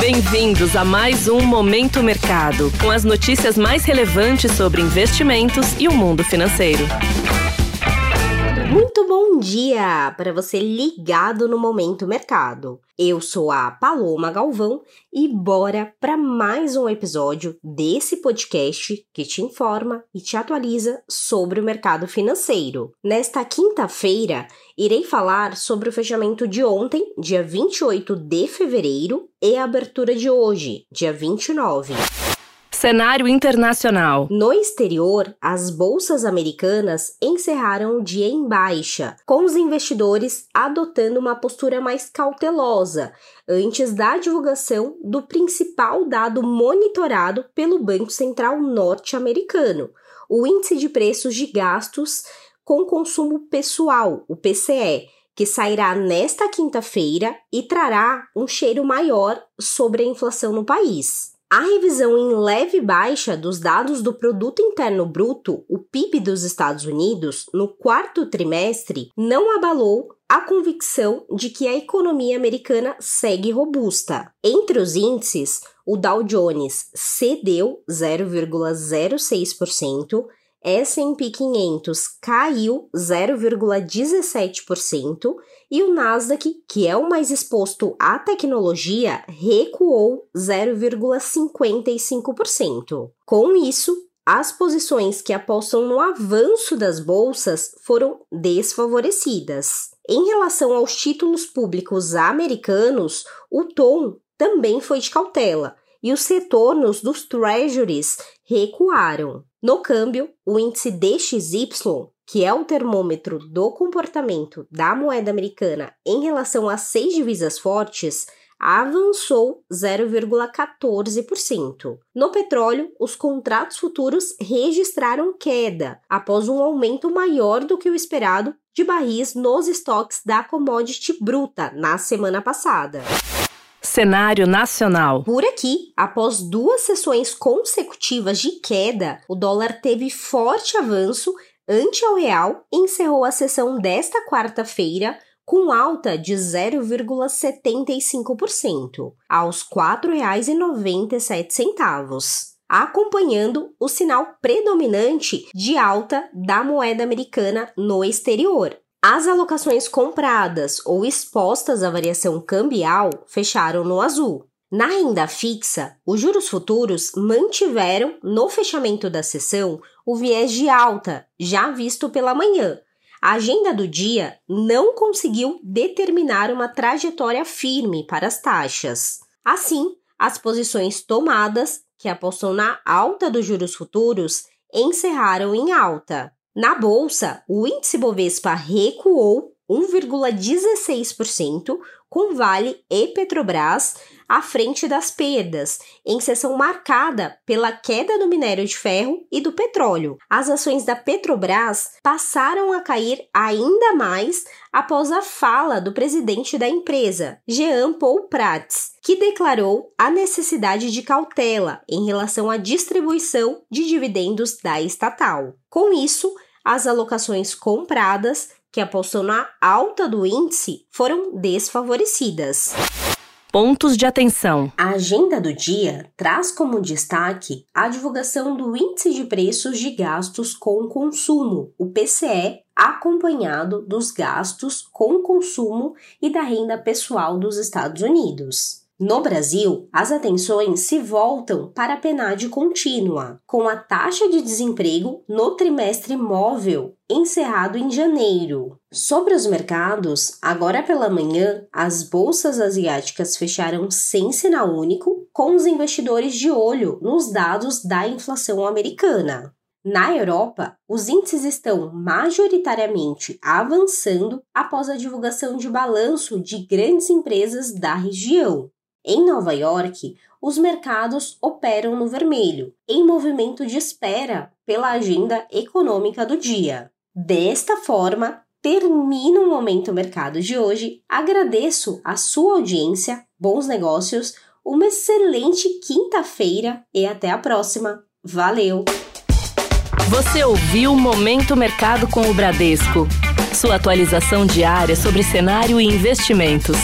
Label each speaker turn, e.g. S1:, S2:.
S1: Bem-vindos a mais um Momento Mercado, com as notícias mais relevantes sobre investimentos e o mundo financeiro.
S2: Dia para você ligado no Momento Mercado. Eu sou a Paloma Galvão e bora para mais um episódio desse podcast que te informa e te atualiza sobre o mercado financeiro. Nesta quinta-feira, irei falar sobre o fechamento de ontem, dia 28 de fevereiro, e a abertura de hoje, dia 29.
S1: Cenário internacional.
S2: No exterior, as bolsas americanas encerraram o dia em baixa, com os investidores adotando uma postura mais cautelosa antes da divulgação do principal dado monitorado pelo Banco Central norte-americano, o Índice de Preços de Gastos com Consumo Pessoal, o PCE, que sairá nesta quinta-feira e trará um cheiro maior sobre a inflação no país. A revisão em leve baixa dos dados do Produto Interno Bruto, o PIB dos Estados Unidos, no quarto trimestre, não abalou a convicção de que a economia americana segue robusta. Entre os índices, o Dow Jones cedeu 0,06%, S&P 500 caiu 0,17% e o Nasdaq, que é o mais exposto à tecnologia, recuou 0,55%. Com isso, as posições que apostam no avanço das bolsas foram desfavorecidas. Em relação aos títulos públicos americanos, o tom também foi de cautela e os retornos dos treasuries recuaram. No câmbio, o índice DXY, que é o termômetro do comportamento da moeda americana em relação a seis divisas fortes, avançou 0,14%. No petróleo, os contratos futuros registraram queda após um aumento maior do que o esperado de barris nos estoques da commodity bruta na semana passada.
S1: Cenário nacional.
S2: Por aqui, após duas sessões consecutivas de queda, o dólar teve forte avanço ante ao real e encerrou a sessão desta quarta-feira com alta de 0,75%, aos R$ 4,97 acompanhando o sinal predominante de alta da moeda americana no exterior. As alocações compradas ou expostas à variação cambial fecharam no azul. Na renda fixa, os juros futuros mantiveram, no fechamento da sessão, o viés de alta, já visto pela manhã. A agenda do dia não conseguiu determinar uma trajetória firme para as taxas. Assim, as posições tomadas, que apostam na alta dos juros futuros, encerraram em alta. Na bolsa, o índice Bovespa recuou 1,16%, com Vale e Petrobras à frente das perdas, em sessão marcada pela queda do minério de ferro e do petróleo. As ações da Petrobras passaram a cair ainda mais após a fala do presidente da empresa, Jean Paul Prats, que declarou a necessidade de cautela em relação à distribuição de dividendos da estatal. Com isso, as alocações compradas, que apostam na alta do índice, foram desfavorecidas.
S1: Pontos de atenção.
S2: A agenda do dia traz como destaque a divulgação do Índice de Preços de Gastos com Consumo, o PCE, acompanhado dos gastos com consumo e da renda pessoal dos Estados Unidos. No Brasil, as atenções se voltam para a PNAD contínua, com a taxa de desemprego no trimestre móvel encerrado em janeiro. Sobre os mercados, agora pela manhã, as bolsas asiáticas fecharam sem sinal único, com os investidores de olho nos dados da inflação americana. Na Europa, os índices estão majoritariamente avançando após a divulgação de balanço de grandes empresas da região. Em Nova York, os mercados operam no vermelho, em movimento de espera pela agenda econômica do dia. Desta forma, termina o Momento Mercado de hoje. Agradeço a sua audiência, bons negócios, uma excelente quinta-feira e até a próxima. Valeu!
S1: Você ouviu Momento Mercado com o Bradesco. Sua atualização diária sobre cenário e investimentos.